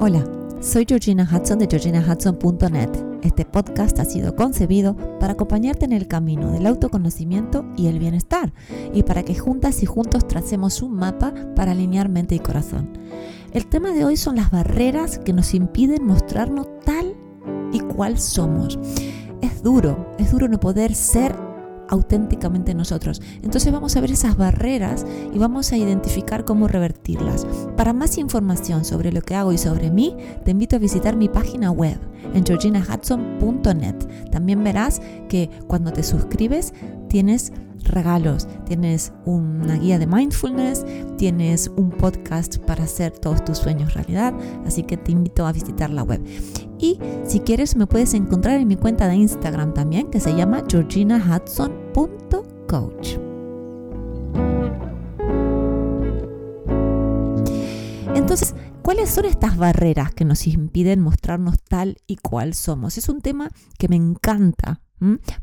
Hola, soy Georgina Hudson de georginahudson.net. Este podcast ha sido concebido para acompañarte en el camino del autoconocimiento y el bienestar y para que juntas y juntos tracemos un mapa para alinear mente y corazón. El tema de hoy son las barreras que nos impiden mostrarnos tal y cual somos. Es duro, es duro no poder ser auténticamente nosotros. Entonces vamos a ver esas barreras y vamos a identificar cómo revertirlas. Para más información sobre lo que hago y sobre mí, te invito a visitar mi página web en georginahudson.net. También verás que cuando te suscribes tienes regalos, tienes una guía de mindfulness, tienes un podcast para hacer todos tus sueños realidad, así que te invito a visitar la web. Y si quieres me puedes encontrar en mi cuenta de Instagram también que se llama georginahudson.coach. Entonces, ¿cuáles son estas barreras que nos impiden mostrarnos tal y cual somos? Es un tema que me encanta.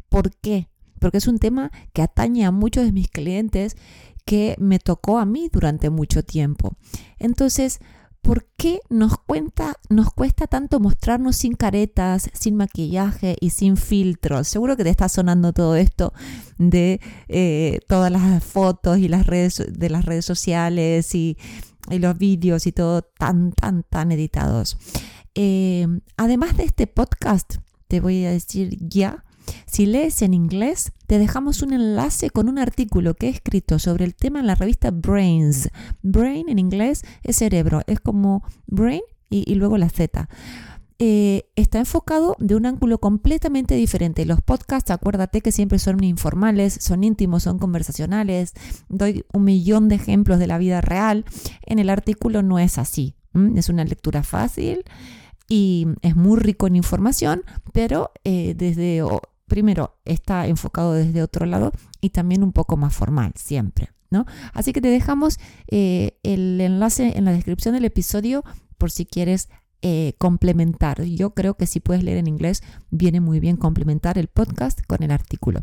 ¿Por qué? Porque es un tema que atañe a muchos de mis clientes que me tocó a mí durante mucho tiempo. Entonces, ¿por qué nos, cuesta tanto mostrarnos sin caretas, sin maquillaje y sin filtros? Seguro que te está sonando todo esto de eh, todas las fotos y las redes de las redes sociales y, los vídeos y todo tan, tan, tan editados. Eh, además de este podcast, te voy a decir ya si lees en inglés, te dejamos un enlace con un artículo que he escrito sobre el tema en la revista Brains. Brain en inglés es cerebro, es como brain y, luego la Z. Eh, está enfocado de un ángulo completamente diferente. Los podcasts, acuérdate que siempre son informales, son íntimos, son conversacionales. Doy un millón de ejemplos de la vida real. En el artículo no es así. Es una lectura fácil y es muy rico en información, pero eh, desde primero está enfocado desde otro lado y también un poco más formal, siempre. ¿no? Así que te dejamos eh, el enlace en la descripción del episodio por si quieres eh, complementar. Yo creo que si puedes leer en inglés, viene muy bien complementar el podcast con el artículo.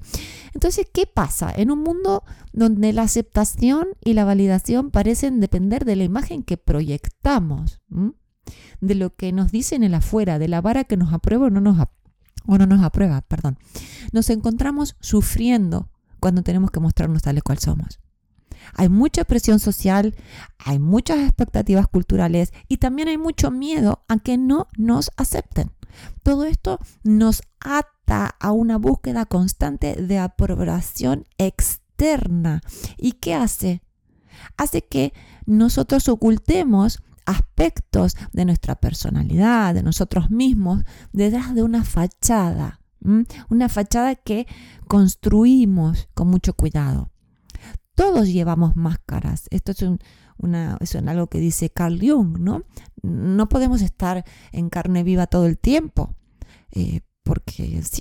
Entonces, ¿qué pasa? En un mundo donde la aceptación y la validación parecen depender de la imagen que proyectamos, de lo que nos dicen el afuera, de la vara que nos aprueba o no nos aprueba o no nos aprueba, perdón, nos encontramos sufriendo cuando tenemos que mostrarnos tal cual somos. Hay mucha presión social, hay muchas expectativas culturales y también hay mucho miedo a que no nos acepten. Todo esto nos ata a una búsqueda constante de aprobación externa. ¿Y qué hace? Hace que nosotros ocultemos aspectos de nuestra personalidad, de nosotros mismos, detrás de una fachada, una fachada que construimos con mucho cuidado. Todos llevamos máscaras. Esto es, una, algo que dice Carl Jung, ¿no? No podemos estar en carne viva todo el tiempo. Eh, porque sí,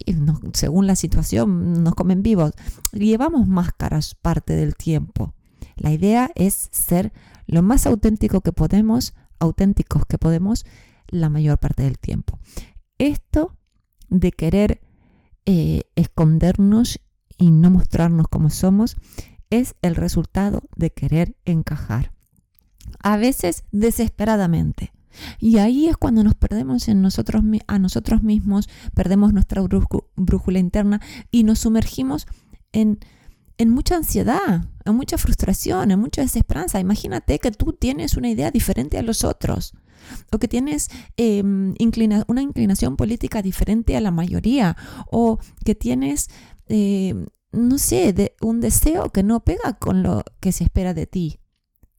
según la situación nos comen vivos. Llevamos máscaras parte del tiempo. La idea es ser lo más auténtico que podemos, auténticos que podemos, la mayor parte del tiempo. Esto de querer eh, escondernos y no mostrarnos como somos es el resultado de querer encajar. A veces desesperadamente. Y ahí es cuando nos perdemos en nosotros, a nosotros mismos, perdemos nuestra brújula interna y nos sumergimos en en mucha ansiedad, en mucha frustración, en mucha desesperanza. Imagínate que tú tienes una idea diferente a los otros o que tienes em, una inclinación política diferente a la mayoría o que tienes, em, no sé, un deseo que no pega con lo que se espera de ti.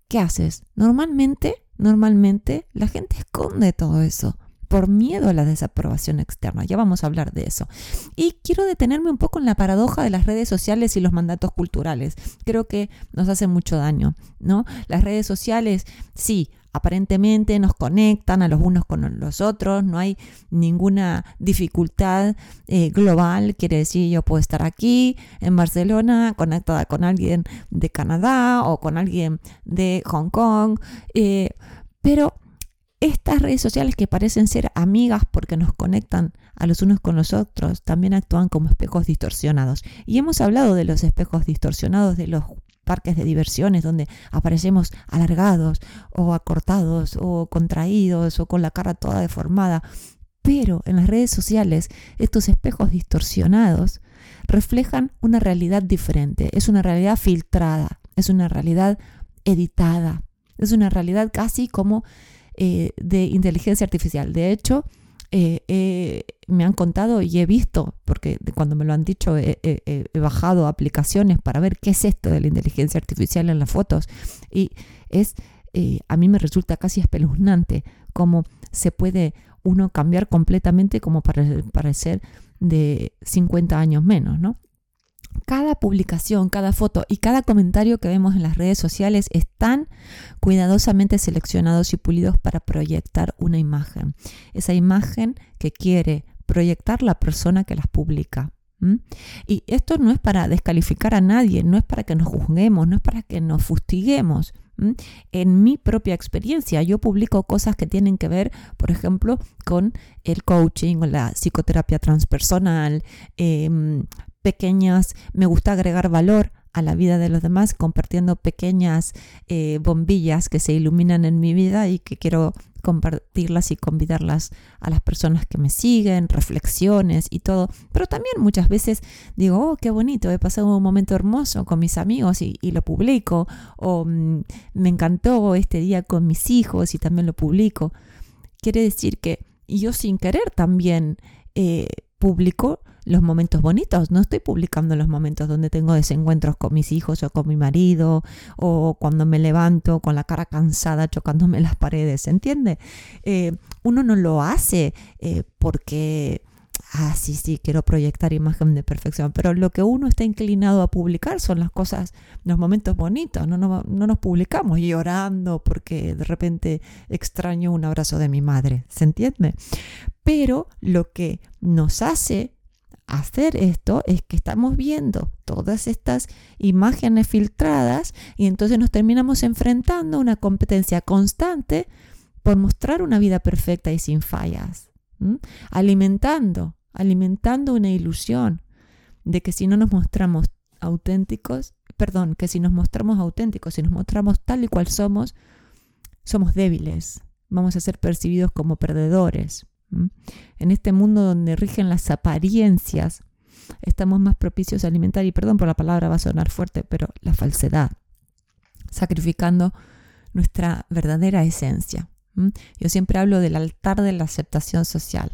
¿Qué haces? Normalmente, normalmente la gente esconde todo eso por miedo a la desaprobación externa. Ya vamos a hablar de eso. Y quiero detenerme un poco en la paradoja de las redes sociales y los mandatos culturales. Creo que nos hace mucho daño, ¿no? Las redes sociales, sí, aparentemente nos conectan a los unos con los otros, no hay ninguna dificultad eh, global, quiere decir yo puedo estar aquí en Barcelona conectada con alguien de Canadá o con alguien de Hong Kong, eh, pero estas redes sociales que parecen ser amigas porque nos conectan a los unos con los otros, también actúan como espejos distorsionados. Y hemos hablado de los espejos distorsionados, de los parques de diversiones donde aparecemos alargados o acortados o contraídos o con la cara toda deformada. Pero en las redes sociales estos espejos distorsionados reflejan una realidad diferente, es una realidad filtrada, es una realidad editada, es una realidad casi como eh, de inteligencia artificial. De hecho, eh, me han contado y he visto, porque cuando me lo han dicho he, bajado aplicaciones para ver qué es esto de la inteligencia artificial en las fotos y es, eh, a mí me resulta casi espeluznante cómo se puede uno cambiar completamente como para parecer de 50 años menos, ¿no? Cada publicación, cada foto y cada comentario que vemos en las redes sociales están cuidadosamente seleccionados y pulidos para proyectar una imagen. Esa imagen que quiere proyectar la persona que las publica. Y esto no es para descalificar a nadie, no es para que nos juzguemos, no es para que nos fustiguemos. En mi propia experiencia, yo publico cosas que tienen que ver, por ejemplo, con el coaching o la psicoterapia transpersonal, eh, pequeñas, me gusta agregar valor a la vida de los demás compartiendo pequeñas eh, bombillas que se iluminan en mi vida y que quiero compartirlas y convidarlas a las personas que me siguen, reflexiones y todo. Pero también muchas veces digo, oh, qué bonito, he pasado un momento hermoso con mis amigos y, lo publico, o mm, me encantó este día con mis hijos y también lo publico. Quiere decir que yo sin querer también eh, publico los momentos bonitos, no estoy publicando los momentos donde tengo desencuentros con mis hijos o con mi marido o cuando me levanto con la cara cansada chocándome las paredes, ¿entiende? Eh, uno no lo hace eh, porque ah, sí, sí, quiero proyectar imagen de perfección, pero lo que uno está inclinado a publicar son las cosas, los momentos bonitos, no, no, no, nos publicamos llorando porque de repente extraño un abrazo de mi madre, ¿se entiende? Pero lo que nos hace hacer esto es que estamos viendo todas estas imágenes filtradas y entonces nos terminamos enfrentando a una competencia constante por mostrar una vida perfecta y sin fallas, alimentando, alimentando una ilusión de que si no nos mostramos auténticos, perdón, que si nos mostramos auténticos, si nos mostramos tal y cual somos, somos débiles, vamos a ser percibidos como perdedores. En este mundo donde rigen las apariencias, estamos más propicios a alimentar, y perdón por la palabra, va a sonar fuerte, pero la falsedad, sacrificando nuestra verdadera esencia. Yo siempre hablo del altar de la aceptación social.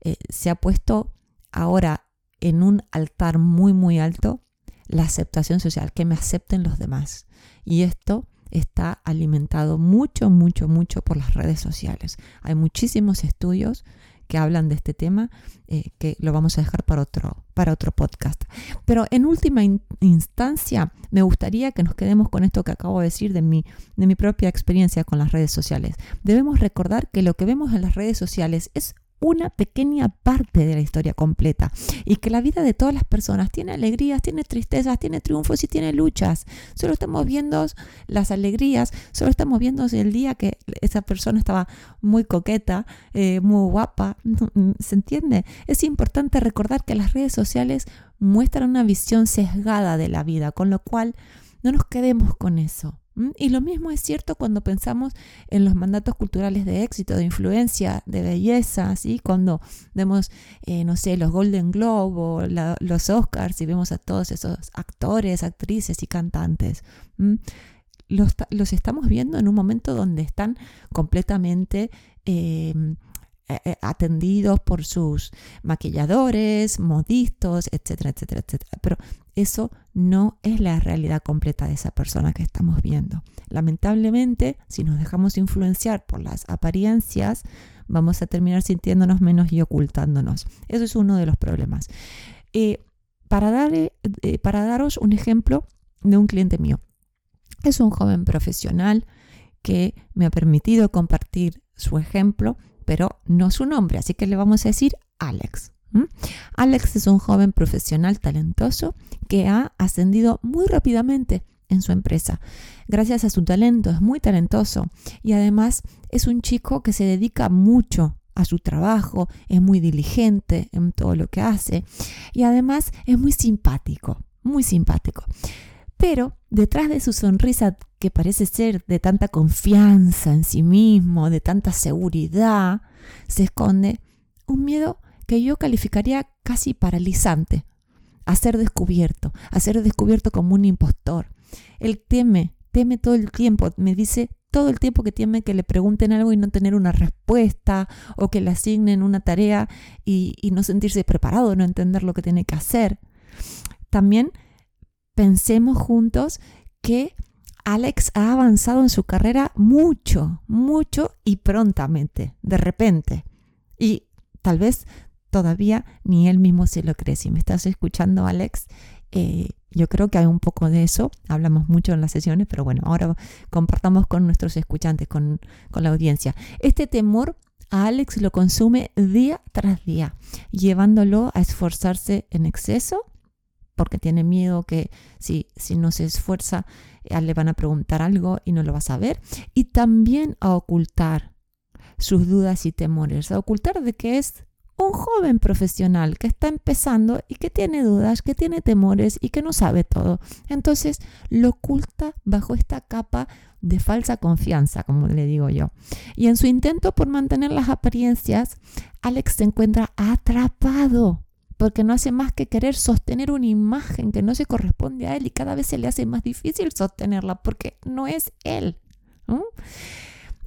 Eh, se ha puesto ahora en un altar muy, muy alto la aceptación social, que me acepten los demás. Y esto está alimentado mucho, mucho, mucho por las redes sociales. Hay muchísimos estudios que hablan de este tema, eh, que lo vamos a dejar para otro, para otro podcast. Pero en última instancia, me gustaría que nos quedemos con esto que acabo de decir de mi, de mi propia experiencia con las redes sociales. Debemos recordar que lo que vemos en las redes sociales es una pequeña parte de la historia completa y que la vida de todas las personas tiene alegrías, tiene tristezas, tiene triunfos y tiene luchas. Solo estamos viendo las alegrías, solo estamos viendo el día que esa persona estaba muy coqueta, eh, muy guapa, ¿se entiende? Es importante recordar que las redes sociales muestran una visión sesgada de la vida, con lo cual no nos quedemos con eso. Y lo mismo es cierto cuando pensamos en los mandatos culturales de éxito, de influencia, de belleza, ¿sí? cuando vemos, eh, no sé, los Golden Globe o los Oscars y vemos a todos esos actores, actrices y cantantes. Los, los, estamos viendo en un momento donde están completamente em, atendidos por sus maquilladores, modistas, etcétera, etcétera, etcétera. Pero eso no es la realidad completa de esa persona que estamos viendo. Lamentablemente, si nos dejamos influenciar por las apariencias, vamos a terminar sintiéndonos menos y ocultándonos. Eso es uno de los problemas. Eh, para, dar, para daros un ejemplo de un cliente mío. Es un joven profesional que me ha permitido compartir su ejemplo pero no su nombre, así que le vamos a decir Alex. Alex es un joven profesional talentoso que ha ascendido muy rápidamente en su empresa. Gracias a su talento, es muy talentoso y además es un chico que se dedica mucho a su trabajo, es muy diligente en todo lo que hace y además es muy simpático, muy simpático. Pero detrás de su sonrisa, que parece ser de tanta confianza en sí mismo, de tanta seguridad, se esconde un miedo que yo calificaría casi paralizante, a ser descubierto, a ser descubierto como un impostor. Él teme, teme todo el tiempo, me dice todo el tiempo que teme que le pregunten algo y no tener una respuesta, o que le asignen una tarea y, y no sentirse preparado, no entender lo que tiene que hacer. También pensemos juntos que Alex ha avanzado en su carrera mucho, mucho y prontamente, de repente. Y tal vez todavía ni él mismo se lo cree. Si me estás escuchando, Alex, eh, yo creo que hay un poco de eso. Hablamos mucho en las sesiones, pero bueno, ahora compartamos con nuestros escuchantes, con, con la audiencia. Este temor a Alex lo consume día tras día, llevándolo a esforzarse en exceso porque tiene miedo que si, si no se esfuerza eh, le van a preguntar algo y no lo va a saber. Y también a ocultar sus dudas y temores, a ocultar de que es un joven profesional que está empezando y que tiene dudas, que tiene temores y que no sabe todo. Entonces lo oculta bajo esta capa de falsa confianza, como le digo yo. Y en su intento por mantener las apariencias, Alex se encuentra atrapado porque no hace más que querer sostener una imagen que no se corresponde a él y cada vez se le hace más difícil sostenerla porque no es él.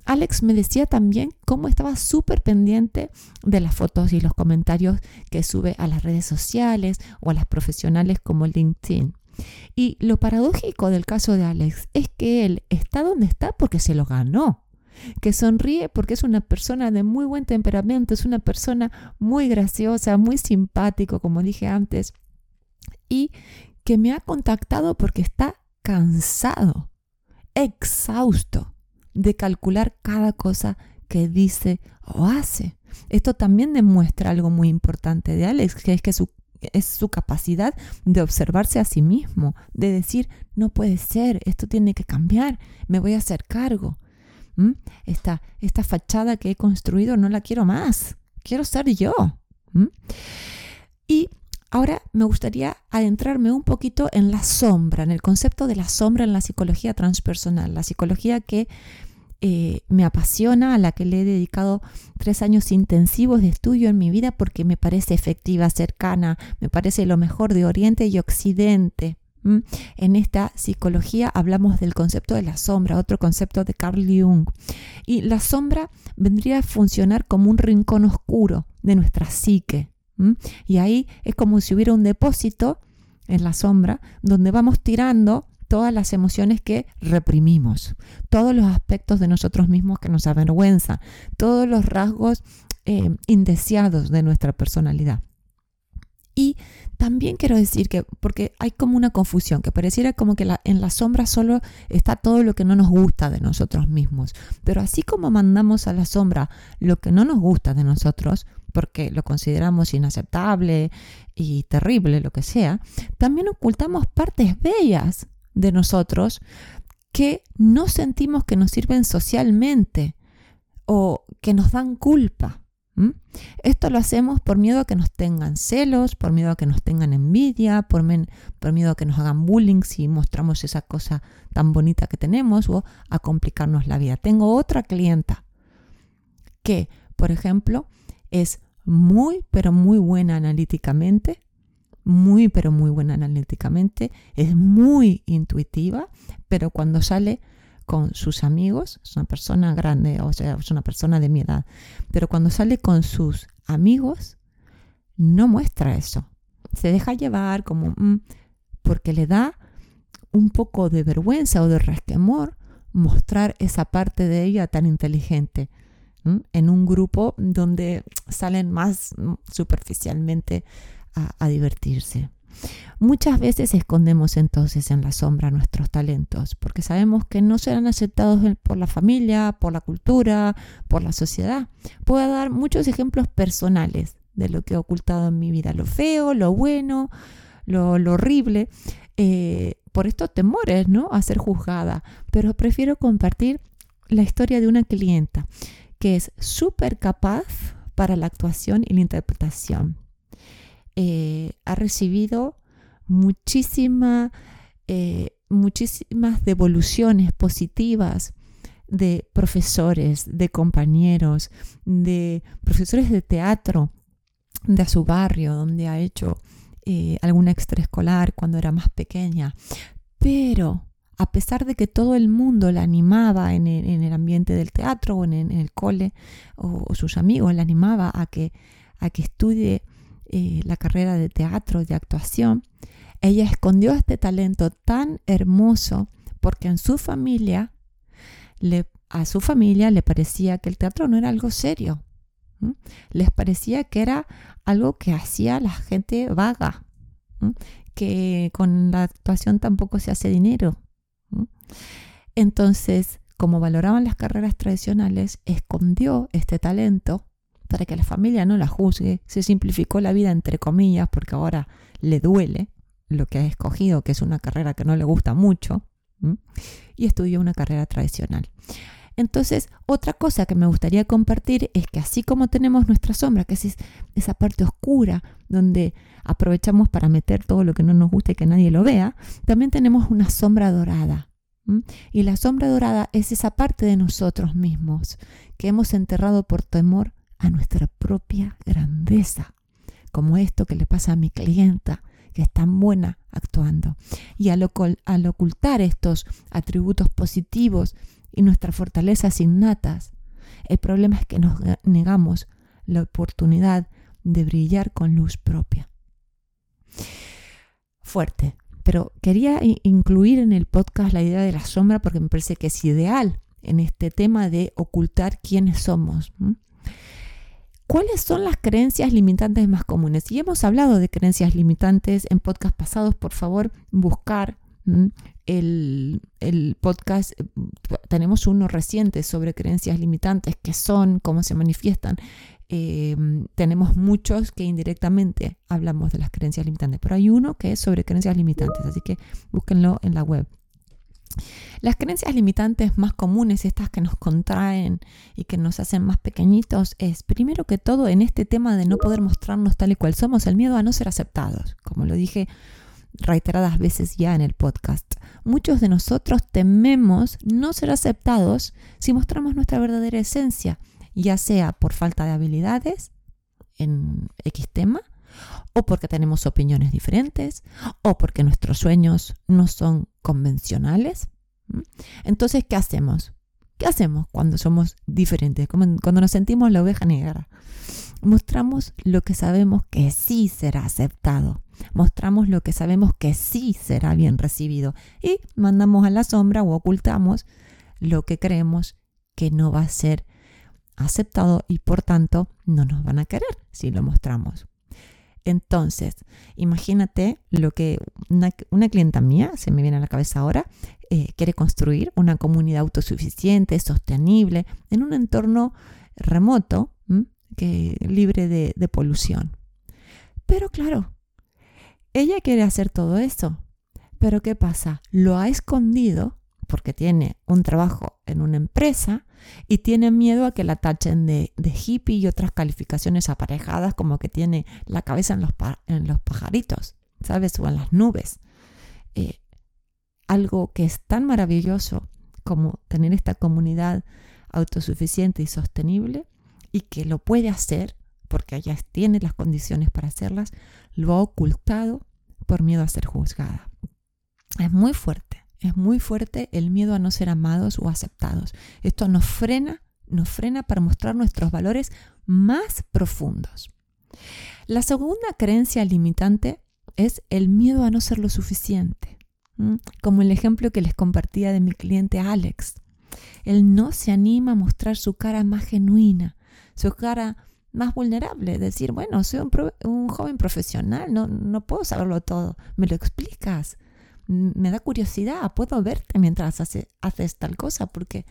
Alex me decía también cómo estaba súper pendiente de las fotos y los comentarios que sube a las redes sociales o a las profesionales como LinkedIn. Y lo paradójico del caso de Alex es que él está donde está porque se lo ganó que sonríe porque es una persona de muy buen temperamento, es una persona muy graciosa, muy simpático, como dije antes, y que me ha contactado porque está cansado, exhausto de calcular cada cosa que dice o hace. Esto también demuestra algo muy importante de Alex, que es que su, es su capacidad de observarse a sí mismo, de decir, no puede ser, esto tiene que cambiar, me voy a hacer cargo. Esta, esta fachada que he construido no la quiero más, quiero ser yo. Y ahora me gustaría adentrarme un poquito en la sombra, en el concepto de la sombra en la psicología transpersonal, la psicología que eh, me apasiona, a la que le he dedicado tres años intensivos de estudio en mi vida porque me parece efectiva, cercana, me parece lo mejor de Oriente y Occidente. En esta psicología hablamos del concepto de la sombra, otro concepto de Carl Jung. Y la sombra vendría a funcionar como un rincón oscuro de nuestra psique. Y ahí es como si hubiera un depósito en la sombra donde vamos tirando todas las emociones que reprimimos, todos los aspectos de nosotros mismos que nos avergüenzan, todos los rasgos eh, indeseados de nuestra personalidad. También quiero decir que, porque hay como una confusión, que pareciera como que en la sombra solo está todo lo que no nos gusta de nosotros mismos. Pero así como mandamos a la sombra lo que no nos gusta de nosotros, porque lo consideramos inaceptable y terrible, lo que sea, también ocultamos partes bellas de nosotros que no sentimos que nos sirven socialmente o que nos dan culpa. Esto lo hacemos por miedo a que nos tengan celos, por miedo a que nos tengan envidia, por, por, miedo a que nos hagan bullying si mostramos esa cosa tan bonita que tenemos o a complicarnos la vida. Tengo otra clienta que, por ejemplo, es muy, pero muy buena analíticamente, muy, pero muy buena analíticamente, es muy intuitiva, pero cuando sale con sus amigos, es una persona grande, o sea, es una persona de mi edad, pero cuando sale con sus amigos, no muestra eso. Se deja llevar como, mm, porque le da un poco de vergüenza o de resquemor mostrar esa parte de ella tan inteligente en un grupo donde salen más mm, superficialmente a divertirse. Muchas veces escondemos entonces en la sombra nuestros talentos porque sabemos que no serán aceptados por la familia, por la cultura, por la sociedad. Puedo dar muchos ejemplos personales de lo que he ocultado en mi vida, lo feo, lo bueno, lo, horrible, eh, por estos temores, ¿no? A ser juzgada. Pero prefiero compartir la historia de una clienta que es súper capaz para la actuación y la interpretación eh, ha recibido eh, muchísimas devoluciones positivas de profesores, de compañeros, de profesores de teatro de su barrio, donde ha hecho eh, alguna extraescolar cuando era más pequeña. Pero a pesar de que todo el mundo la animaba en el, ambiente del teatro o en, el cole, o, sus amigos la animaba a que, a que estudie eh, la carrera de teatro, de actuación, ella escondió este talento tan hermoso porque en su familia, a su familia le parecía que el teatro no era algo serio. Les parecía que era algo que hacía la gente vaga, que con la actuación tampoco se hace dinero. Entonces, como valoraban las carreras tradicionales, escondió este talento para que la familia no la juzgue. Se simplificó la vida entre comillas porque ahora le duele lo que ha escogido, que es una carrera que no le gusta mucho, y estudió una carrera tradicional. Entonces, otra cosa que me gustaría compartir es que así como tenemos nuestra sombra, que es esa parte oscura donde aprovechamos para meter todo lo que no nos gusta y que nadie lo vea, también tenemos una sombra dorada. Y la sombra dorada es esa parte de nosotros mismos que hemos enterrado por temor a nuestra propia grandeza, como esto que le pasa a mi clienta, que es tan buena actuando. Y al, al ocultar estos atributos positivos y nuestras fortalezas innatas. El problema es que nos negamos la oportunidad de brillar con luz propia. Fuerte, pero quería incluir en el podcast la idea de la sombra porque me parece que es ideal en este tema de ocultar quiénes somos. ¿Cuáles son las creencias limitantes más comunes? Y hemos hablado de creencias limitantes en podcast pasados. Por favor, buscar el, podcast, tenemos uno reciente sobre creencias limitantes, que son, cómo se manifiestan. Em, tenemos muchos que indirectamente hablamos de las creencias limitantes, pero hay uno que es sobre creencias limitantes, así que búsquenlo en la web. Las creencias limitantes más comunes, estas que nos contraen y que nos hacen más pequeñitos, es primero que todo en este tema de no poder mostrarnos tal y cual somos, el miedo a no ser aceptados. Como lo dije reiteradas veces ya en el podcast. Muchos de nosotros tememos no ser aceptados si mostramos nuestra verdadera esencia, ya sea por falta de habilidades en X tema, o porque tenemos opiniones diferentes, o porque nuestros sueños no son convencionales. Entonces, ¿qué hacemos? ¿Qué hacemos cuando somos diferentes? Cuando nos sentimos la oveja negra. Mostramos lo que sabemos que sí será aceptado mostramos lo que sabemos que sí será bien recibido y mandamos a la sombra o ocultamos lo que creemos que no va a ser aceptado y por tanto no nos van a querer si lo mostramos. Entonces, imagínate lo que una, clienta mía, se me viene a la cabeza ahora, eh, quiere construir una comunidad autosuficiente, sostenible, en un entorno remoto, que, libre de, de polución. Pero claro, ella quiere hacer todo eso. Pero ¿qué pasa? Lo ha escondido porque tiene un trabajo en una empresa y tiene miedo a que la tachen de, hippie y otras calificaciones aparejadas como que tiene la cabeza en los, en los pajaritos, ¿sabes? O en las nubes. Eh, algo que es tan maravilloso como tener esta comunidad autosuficiente y sostenible y que lo puede hacer porque ella tiene las condiciones para hacerlas, lo ha ocultado por miedo a ser juzgada. Es muy fuerte, es muy fuerte el miedo a no ser amados o aceptados. Esto nos frena, nos frena para mostrar nuestros valores más profundos. La segunda creencia limitante es el miedo a no ser lo suficiente. Como el ejemplo que les compartía de mi cliente Alex. Él no se anima a mostrar su cara más genuina, su cara más vulnerable, decir, bueno, soy un, joven profesional, no, no puedo saberlo todo, me lo explicas, me da curiosidad, puedo verte mientras haces tal cosa, porque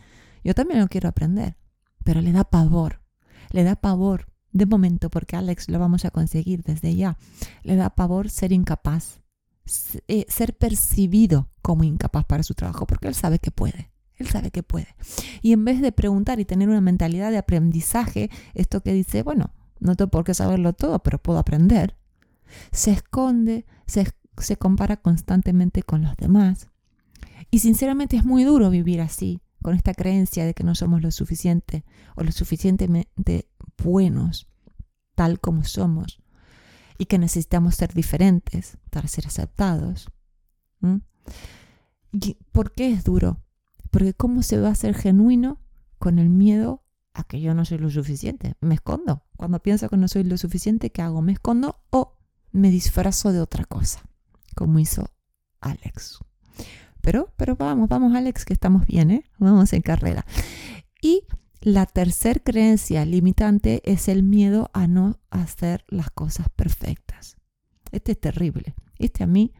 yo también lo quiero aprender, pero le da pavor, le da pavor, de momento, porque Alex lo vamos a conseguir desde ya, le da pavor ser incapaz, eh, ser percibido como incapaz para su trabajo, porque él sabe que puede. Él sabe que puede. Y en vez de preguntar y tener una mentalidad de aprendizaje, esto que dice, bueno, no tengo por qué saberlo todo, pero puedo aprender, se esconde, se, se compara constantemente con los demás, Y sinceramente es muy duro vivir así, con esta creencia de que no somos lo suficiente o lo suficientemente buenos, tal como somos, y que necesitamos ser diferentes para ser aceptados. ¿Y por qué es duro? Porque ¿cómo se va a ser genuino con el miedo a que yo no soy lo suficiente? Me escondo. Cuando pienso que no soy lo suficiente, ¿qué hago? Me escondo o me disfrazo de otra cosa, como hizo Alex. Pero, pero vamos, vamos Alex, que estamos bien, ¿eh? Vamos en carrera. Y la tercer creencia limitante es el miedo a no hacer las cosas perfectas. Este es terrible. Este a mí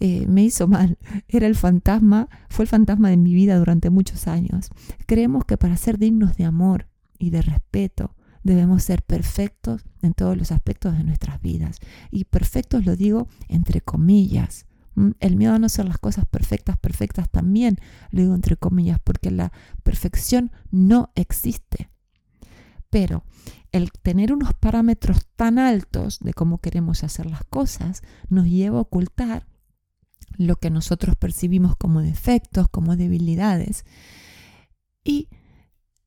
eh, me hizo mal. Era el fantasma, fue el fantasma de mi vida durante muchos años. Creemos que para ser dignos de amor y de respeto debemos ser perfectos en todos los aspectos de nuestras vidas. Y perfectos lo digo entre comillas. El miedo a no hacer las cosas perfectas, perfectas también, lo digo entre comillas, porque la perfección no existe. Pero el tener unos parámetros tan altos de cómo queremos hacer las cosas nos lleva a ocultar lo que nosotros percibimos como defectos, como debilidades. Y,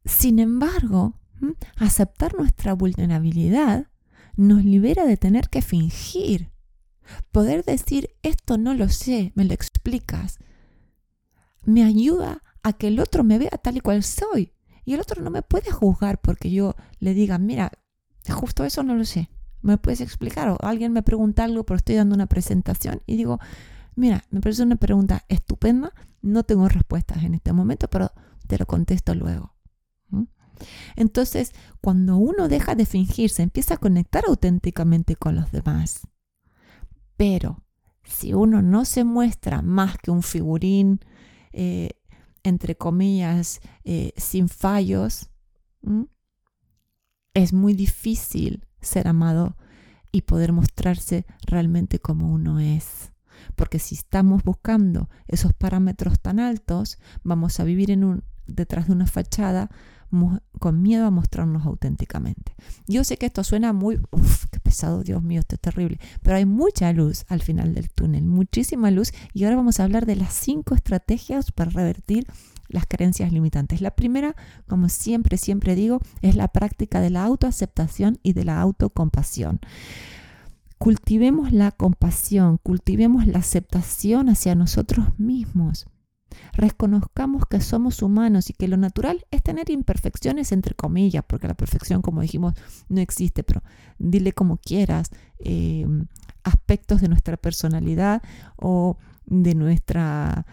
sin embargo, aceptar nuestra vulnerabilidad nos libera de tener que fingir. Poder decir, esto no lo sé, me lo explicas, me ayuda a que el otro me vea tal y cual soy. Y el otro no me puede juzgar porque yo le diga, mira, justo eso no lo sé, me puedes explicar. O alguien me pregunta algo, pero estoy dando una presentación y digo, Mira, me parece una pregunta estupenda. No tengo respuestas en este momento, pero te lo contesto luego. Entonces, cuando uno deja de fingir, se empieza a conectar auténticamente con los demás. Pero si uno no se muestra más que un figurín, eh, entre comillas, eh, sin fallos, es muy difícil ser amado y poder mostrarse realmente como uno es. Porque si estamos buscando esos parámetros tan altos, vamos a vivir en un, detrás de una fachada con miedo a mostrarnos auténticamente. Yo sé que esto suena muy, pesado, Dios mío, esto es terrible, pero hay mucha luz al final del túnel, muchísima luz, y ahora vamos a hablar de las cinco estrategias para revertir las creencias limitantes. La primera, como siempre, siempre digo, es la práctica de la autoaceptación y de la autocompasión cultivemos la compasión, cultivemos la aceptación hacia nosotros mismos. Reconozcamos que somos humanos y que lo natural es tener imperfecciones entre comillas, porque la perfección, como dijimos, no existe, pero dile como quieras, eh, aspectos de nuestra personalidad o de nuestra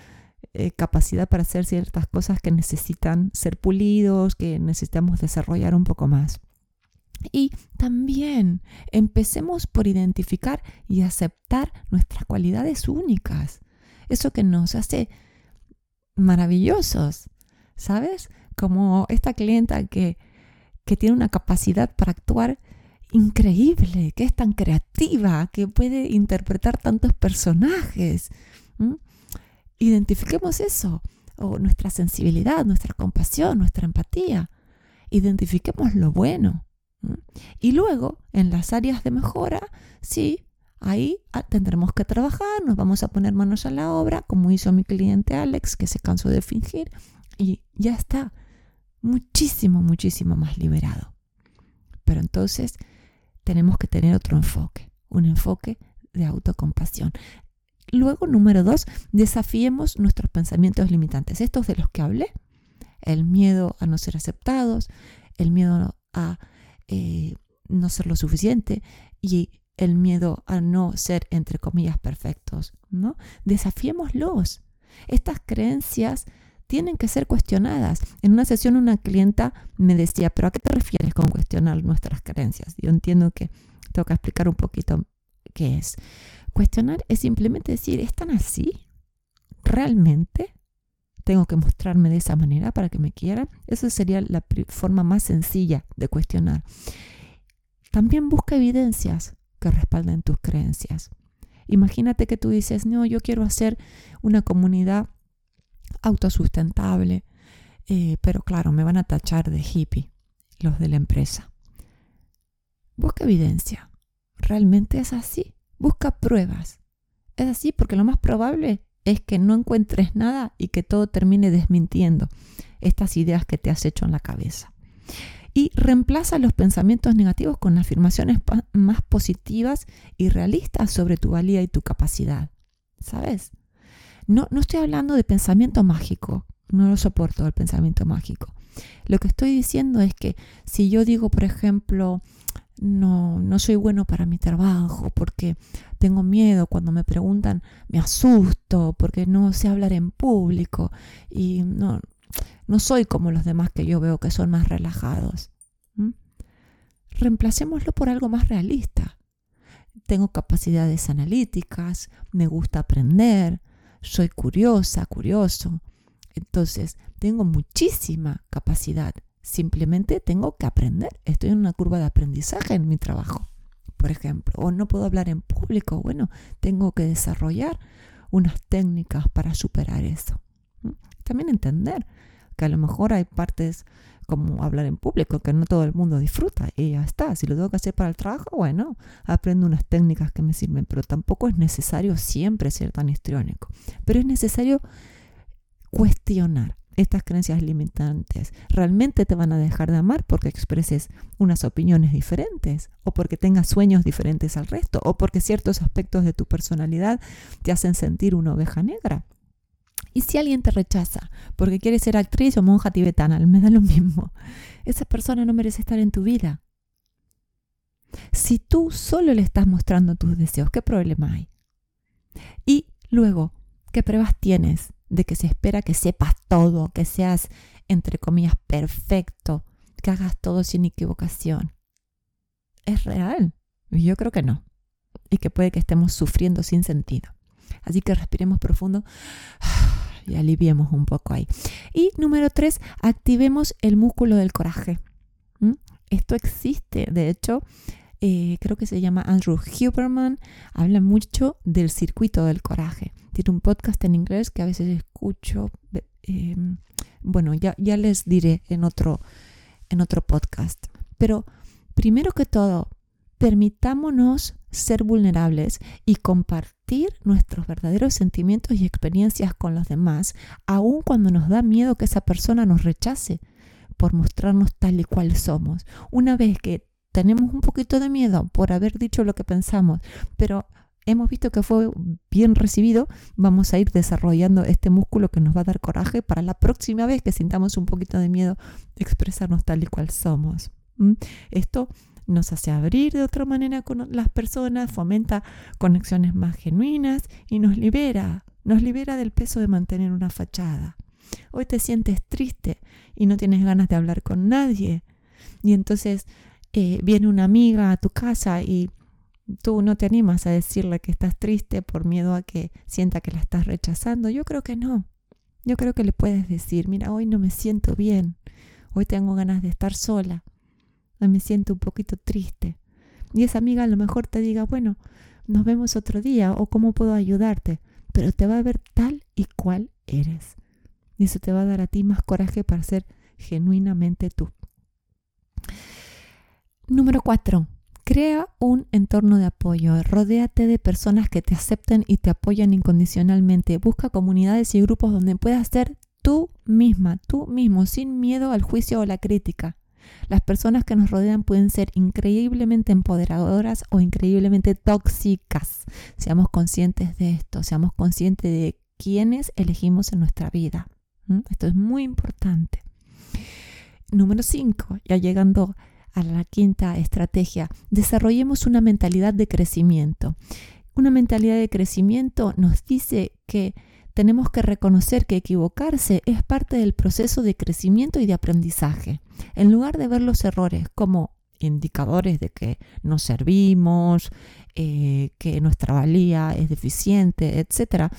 eh, capacidad para hacer ciertas cosas que necesitan ser pulidos, que necesitamos desarrollar un poco más. Y también empecemos por identificar y aceptar nuestras cualidades únicas. Eso que nos hace maravillosos, ¿sabes? Como esta clienta que, que tiene una capacidad para actuar increíble, que es tan creativa, que puede interpretar tantos personajes. Identifiquemos eso, o nuestra sensibilidad, nuestra compasión, nuestra empatía. Identifiquemos lo bueno. Y luego, en las áreas de mejora, sí, ahí ah, tendremos que trabajar, nos vamos a poner manos a la obra, como hizo mi cliente Alex, que se cansó de fingir, y ya está muchísimo, muchísimo más liberado. Pero entonces tenemos que tener otro enfoque, un enfoque de autocompasión. Luego, número dos, desafiemos nuestros pensamientos limitantes. Estos de los que hablé, el miedo a no ser aceptados, el miedo a eh, no ser lo suficiente y el miedo a no ser, entre comillas, perfectos, ¿no? Desafiémoslos. Estas creencias tienen que ser cuestionadas. En una sesión una clienta me decía, pero ¿a qué te refieres con cuestionar nuestras creencias? Yo entiendo que tengo que explicar un poquito qué es. Cuestionar es simplemente decir, ¿están así? ¿Realmente? tengo que mostrarme de esa manera para que me quieran. Esa sería la forma más sencilla de cuestionar. También busca evidencias que respalden tus creencias. Imagínate que tú dices, no, yo quiero hacer una comunidad autosustentable, eh, pero claro, me van a tachar de hippie los de la empresa. Busca evidencia. ¿Realmente es así? Busca pruebas. Es así porque lo más probable es que no encuentres nada y que todo termine desmintiendo estas ideas que te has hecho en la cabeza. Y reemplaza los pensamientos negativos con afirmaciones más positivas y realistas sobre tu valía y tu capacidad. ¿Sabes? No, no estoy hablando de pensamiento mágico, no lo soporto el pensamiento mágico. Lo que estoy diciendo es que si yo digo, por ejemplo, no, no soy bueno para mi trabajo porque tengo miedo cuando me preguntan, me asusto porque no sé hablar en público y no, no soy como los demás que yo veo que son más relajados. Reemplacémoslo por algo más realista. Tengo capacidades analíticas, me gusta aprender, soy curiosa, curioso. Entonces, tengo muchísima capacidad Simplemente tengo que aprender. Estoy en una curva de aprendizaje en mi trabajo, por ejemplo. O no puedo hablar en público. Bueno, tengo que desarrollar unas técnicas para superar eso. También entender a lo mejor hay partes como hablar en público que no todo el mundo disfruta y ya está. Si lo tengo que hacer para el trabajo, bueno, aprendo unas técnicas que me sirven, pero tampoco es necesario siempre ser tan histriónico. Pero es necesario cuestionar estas creencias limitantes realmente te van a dejar de amar porque expreses unas opiniones diferentes o porque tengas sueños diferentes al resto o porque ciertos aspectos de tu personalidad te hacen sentir una oveja negra. Y si alguien te rechaza porque quiere ser actriz o monja tibetana, me da lo mismo. Esa persona no merece estar en tu vida. Si tú solo le estás mostrando tus deseos, ¿qué problema hay? Y luego, ¿qué pruebas tienes de que se espera que sepas todo, que seas, entre comillas, perfecto, que hagas todo sin equivocación. ¿Es real? Yo creo que no. Y que puede que estemos sufriendo sin sentido. Así que respiremos profundo y aliviemos un poco ahí. Y número tres, activemos el músculo del coraje. ¿Mm? Esto existe, de hecho, eh, creo que se llama Andrew Huberman, habla mucho del circuito del coraje. Tiene un podcast en inglés que a veces escucho. Em, bueno, ya, ya les diré en otro, en otro podcast. Pero primero que todo, permitámonos ser vulnerables y compartir nuestros verdaderos sentimientos y experiencias con los demás, aun cuando nos da miedo que esa persona nos rechace por mostrarnos tal y cual somos. Una vez que tenemos un poquito de miedo por haber dicho lo que pensamos, pero hemos visto que fue bien recibido, vamos a ir desarrollando este músculo que nos va a dar coraje para la próxima vez que sintamos un poquito de miedo expresarnos tal y cual somos. Esto nos hace abrir de otra manera con las personas, fomenta conexiones más genuinas y nos libera, nos libera del peso de mantener una fachada. Hoy te sientes triste y no tienes ganas de hablar con nadie. Y entonces eh, viene una amiga a tu casa y tú no te animas a decirle que estás triste por miedo a que sienta que la estás rechazando. Yo creo que no. Yo creo que le puedes decir, mira, hoy no me siento bien, hoy tengo ganas de estar sola, me siento un poquito triste. Y esa amiga a lo mejor te diga, bueno, nos vemos otro día o cómo puedo ayudarte, pero te va a ver tal y cual eres. Y eso te va a dar a ti más coraje para ser genuinamente tú. Número 4. Crea un entorno de apoyo. Rodéate de personas que te acepten y te apoyan incondicionalmente. Busca comunidades y grupos donde puedas ser tú misma, tú mismo, sin miedo al juicio o la crítica. Las personas que nos rodean pueden ser increíblemente empoderadoras o increíblemente tóxicas. Seamos conscientes de esto, seamos conscientes de quiénes elegimos en nuestra vida. Esto es muy importante. Número 5, ya llegando a la quinta estrategia, desarrollemos una mentalidad de crecimiento. Una mentalidad de crecimiento nos dice que tenemos que reconocer que equivocarse es parte del proceso de crecimiento y de aprendizaje. En lugar de ver los errores como indicadores de que no servimos, eh, que nuestra valía es deficiente, etc.,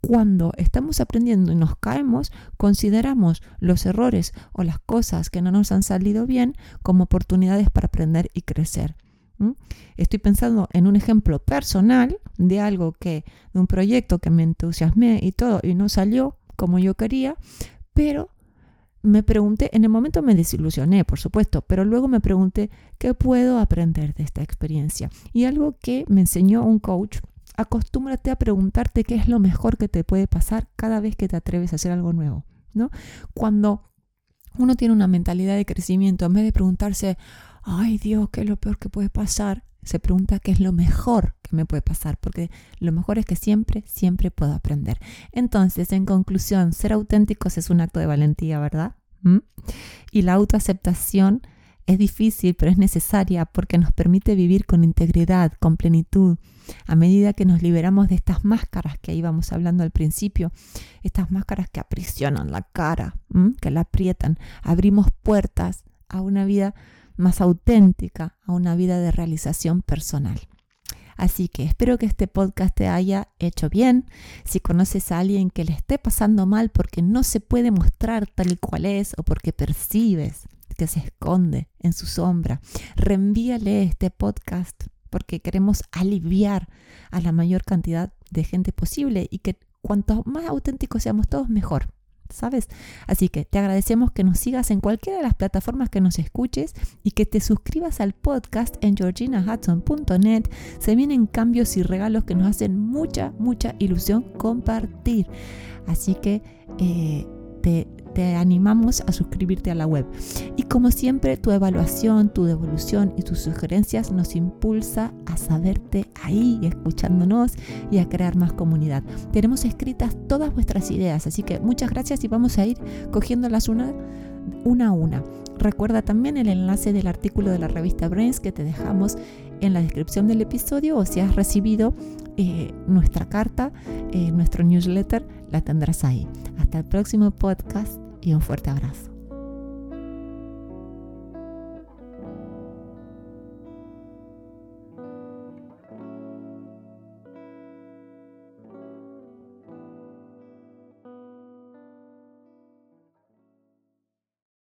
cuando estamos aprendiendo y nos caemos, consideramos los errores o las cosas que no nos han salido bien como oportunidades para aprender y crecer. Estoy pensando en un ejemplo personal de algo que, de un proyecto que me entusiasmé y todo, y no salió como yo quería, pero me pregunté, en el momento me desilusioné, por supuesto, pero luego me pregunté qué puedo aprender de esta experiencia. Y algo que me enseñó un coach acostúmbrate a preguntarte qué es lo mejor que te puede pasar cada vez que te atreves a hacer algo nuevo, ¿no? Cuando uno tiene una mentalidad de crecimiento, en vez de preguntarse, ay Dios, ¿qué es lo peor que puede pasar? Se pregunta qué es lo mejor que me puede pasar, porque lo mejor es que siempre, siempre puedo aprender. Entonces, en conclusión, ser auténticos es un acto de valentía, ¿verdad? ¿Mm? Y la autoaceptación es difícil, pero es necesaria porque nos permite vivir con integridad, con plenitud. A medida que nos liberamos de estas máscaras que íbamos hablando al principio, estas máscaras que aprisionan la cara, que la aprietan, abrimos puertas a una vida más auténtica, a una vida de realización personal. Así que espero que este podcast te haya hecho bien. Si conoces a alguien que le esté pasando mal porque no se puede mostrar tal y cual es o porque percibes que se esconde en su sombra, reenvíale este podcast porque queremos aliviar a la mayor cantidad de gente posible y que cuanto más auténticos seamos todos, mejor. ¿Sabes? Así que te agradecemos que nos sigas en cualquiera de las plataformas que nos escuches y que te suscribas al podcast en georginahudson.net. Se vienen cambios y regalos que nos hacen mucha, mucha ilusión compartir. Así que eh, te te animamos a suscribirte a la web. Y como siempre, tu evaluación, tu devolución y tus sugerencias nos impulsa a saberte ahí, escuchándonos y a crear más comunidad. Tenemos escritas todas vuestras ideas, así que muchas gracias y vamos a ir cogiéndolas una, una a una. Recuerda también el enlace del artículo de la revista Brains que te dejamos en la descripción del episodio o si has recibido eh, nuestra carta, eh, nuestro newsletter, la tendrás ahí. Hasta el próximo podcast y un fuerte abrazo.